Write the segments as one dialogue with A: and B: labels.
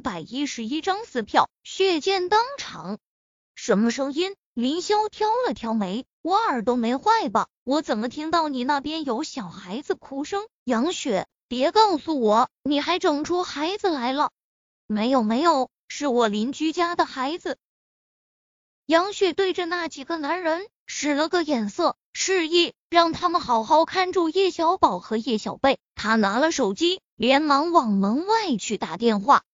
A: 百一十一张撕票，血溅当场。什么声音？林霄挑了挑眉，我耳朵没坏吧？我怎么听到你那边有小孩子哭声？杨雪，别告诉我你还整出孩子来了？没有没有，是我邻居家的孩子。杨雪对着那几个男人使了个眼色，示意让他们好好看住叶小宝和叶小贝。他拿了手机，连忙往门外去打电话。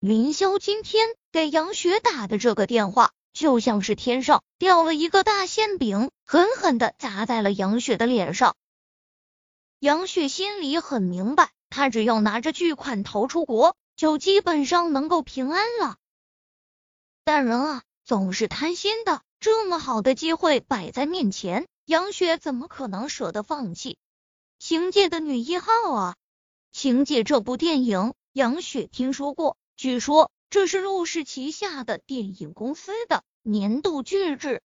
A: 林霄今天给杨雪打的这个电话，就像是天上掉了一个大馅饼，狠狠的砸在了杨雪的脸上。杨雪心里很明白，他只要拿着巨款逃出国，就基本上能够平安了。但人啊。总是贪心的，这么好的机会摆在面前，杨雪怎么可能舍得放弃？情界的女一号啊！情界这部电影，杨雪听说过，据说这是陆氏旗下的电影公司的年度巨制。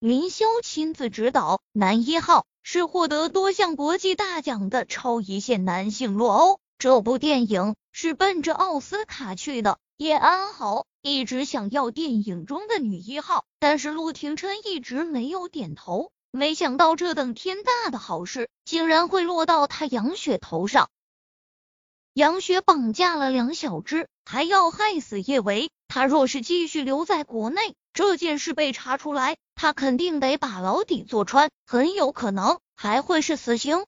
A: 林霄亲自指导，男一号是获得多项国际大奖的超一线男性洛欧。这部电影是奔着奥斯卡去的。叶安好一直想要电影中的女一号，但是陆廷琛一直没有点头。没想到这等天大的好事，竟然会落到他杨雪头上。杨雪绑架了梁小芝，还要害死叶维。他若是继续留在国内，这件事被查出来，他肯定得把牢底坐穿，很有可能还会是死刑。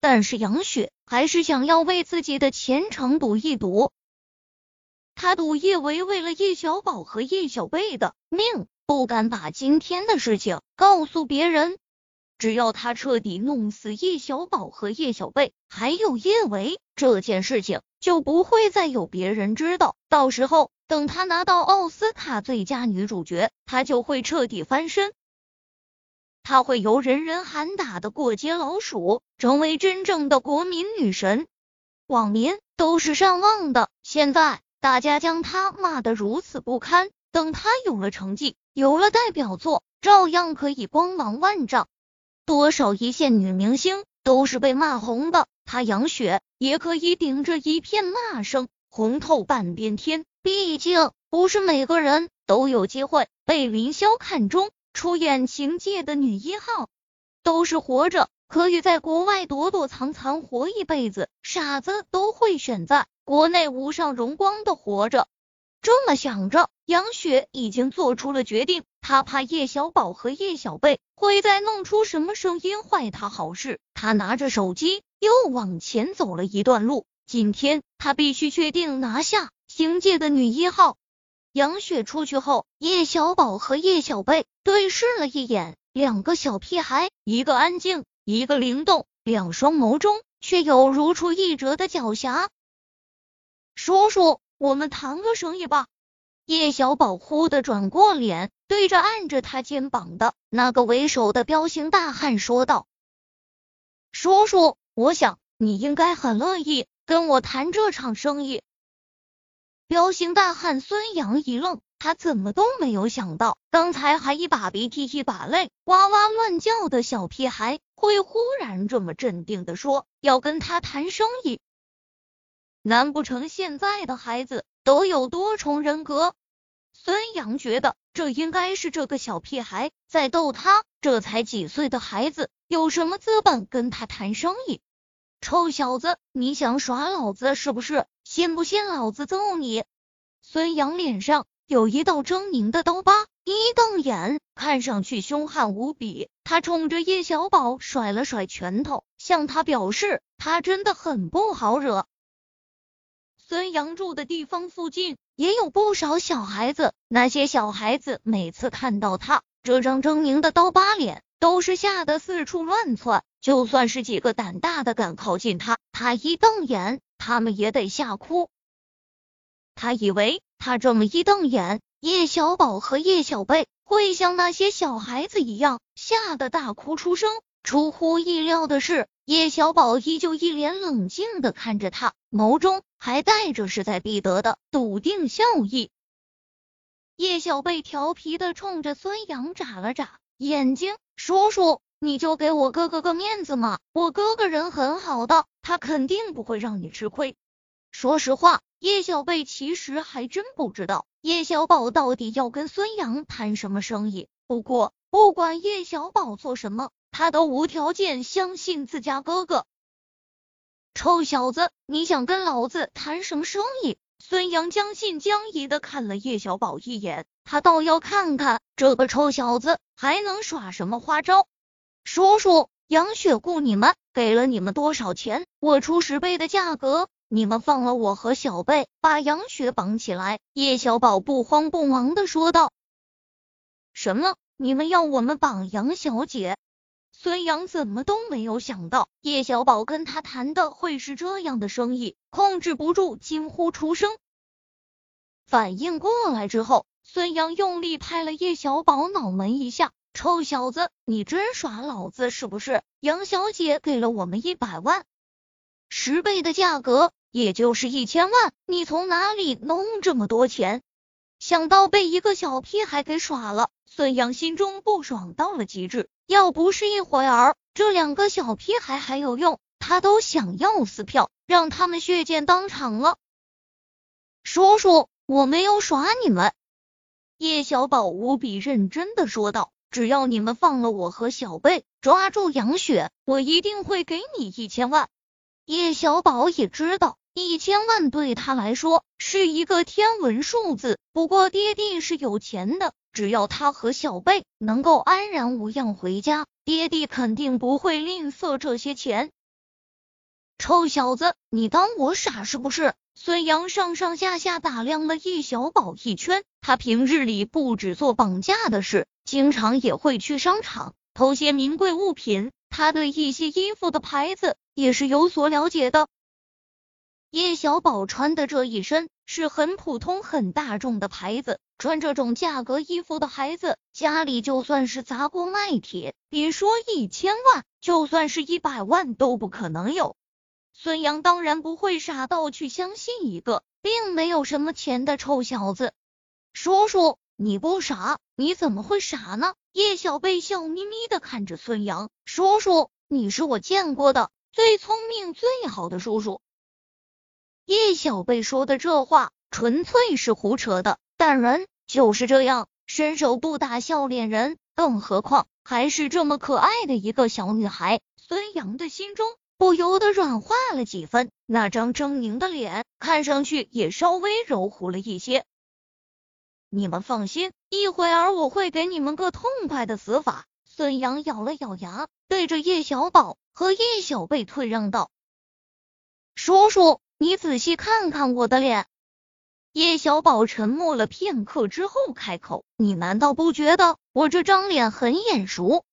A: 但是杨雪还是想要为自己的前程赌一赌。他赌叶维为了叶小宝和叶小贝的命，不敢把今天的事情告诉别人。只要他彻底弄死叶小宝和叶小贝，还有叶维，这件事情就不会再有别人知道。到时候，等他拿到奥斯卡最佳女主角，他就会彻底翻身。他会由人人喊打的过街老鼠，成为真正的国民女神，网民都是善忘的。现在。大家将他骂得如此不堪，等他有了成绩，有了代表作，照样可以光芒万丈。多少一线女明星都是被骂红的，她杨雪也可以顶着一片骂声红透半边天。毕竟不是每个人都有机会被林霄看中，出演情界的女一号，都是活着可以在国外躲躲藏藏活一辈子，傻子都会选在。国内无上荣光的活着，这么想着，杨雪已经做出了决定。她怕叶小宝和叶小贝会再弄出什么声音坏她好事。她拿着手机又往前走了一段路。今天她必须确定拿下星界的女一号。杨雪出去后，叶小宝和叶小贝对视了一眼，两个小屁孩，一个安静，一个灵动，两双眸中却有如出一辙的狡黠。叔叔，我们谈个生意吧。叶小宝忽的转过脸，对着按着他肩膀的那个为首的彪形大汉说道：“叔叔，我想你应该很乐意跟我谈这场生意。”彪形大汉孙杨一愣，他怎么都没有想到，刚才还一把鼻涕一把泪哇哇乱叫的小屁孩，会忽然这么镇定的说要跟他谈生意。难不成现在的孩子都有多重人格？孙杨觉得这应该是这个小屁孩在逗他。这才几岁的孩子，有什么资本跟他谈生意？臭小子，你想耍老子是不是？信不信老子揍你？孙杨脸上有一道狰狞的刀疤，一瞪眼，看上去凶悍无比。他冲着叶小宝甩了甩拳头，向他表示他真的很不好惹。孙杨住的地方附近也有不少小孩子，那些小孩子每次看到他这张狰狞的刀疤脸，都是吓得四处乱窜。就算是几个胆大的敢靠近他，他一瞪眼，他们也得吓哭。他以为他这么一瞪眼，叶小宝和叶小贝会像那些小孩子一样吓得大哭出声。出乎意料的是，叶小宝依旧一脸冷静的看着他，眸中还带着势在必得的笃定笑意。叶小贝调皮的冲着孙杨眨了眨眼睛：“叔叔，你就给我哥哥个面子嘛，我哥哥人很好的，他肯定不会让你吃亏。”说实话，叶小贝其实还真不知道叶小宝到底要跟孙杨谈什么生意。不过，不管叶小宝做什么，他都无条件相信自家哥哥。臭小子，你想跟老子谈什么生意？孙杨将信将疑的看了叶小宝一眼，他倒要看看这个臭小子还能耍什么花招。叔叔，杨雪雇你们，给了你们多少钱？我出十倍的价格。你们放了我和小贝，把杨雪绑起来。叶小宝不慌不忙的说道：“什么？你们要我们绑杨小姐？”孙杨怎么都没有想到叶小宝跟他谈的会是这样的生意，控制不住惊呼出声。反应过来之后，孙杨用力拍了叶小宝脑门一下：“臭小子，你真耍老子是不是？杨小姐给了我们一百万。”十倍的价格，也就是一千万，你从哪里弄这么多钱？想到被一个小屁孩给耍了，孙杨心中不爽到了极致。要不是一会儿这两个小屁孩还有用，他都想要撕票，让他们血溅当场了。叔叔，我没有耍你们。叶小宝无比认真的说道：“只要你们放了我和小贝，抓住杨雪，我一定会给你一千万。”叶小宝也知道，一千万对他来说是一个天文数字。不过爹地是有钱的，只要他和小贝能够安然无恙回家，爹地肯定不会吝啬这些钱。臭小子，你当我傻是不是？孙杨上上下下打量了易小宝一圈，他平日里不止做绑架的事，经常也会去商场偷些名贵物品。他对一些衣服的牌子也是有所了解的。叶小宝穿的这一身是很普通、很大众的牌子，穿这种价格衣服的孩子，家里就算是砸锅卖铁，别说一千万，就算是一百万都不可能有。孙杨当然不会傻到去相信一个并没有什么钱的臭小子。叔叔，你不傻，你怎么会傻呢？叶小贝笑眯眯的看着孙杨，叔叔，你是我见过的最聪明、最好的叔叔。叶小贝说的这话纯粹是胡扯的，但人就是这样，伸手不打笑脸人，更何况还是这么可爱的一个小女孩。孙杨的心中不由得软化了几分，那张狰狞的脸看上去也稍微柔和了一些。你们放心，一会儿我会给你们个痛快的死法。孙杨咬了咬牙，对着叶小宝和叶小贝退让道：“叔叔，你仔细看看我的脸。”叶小宝沉默了片刻之后开口：“你难道不觉得我这张脸很眼熟？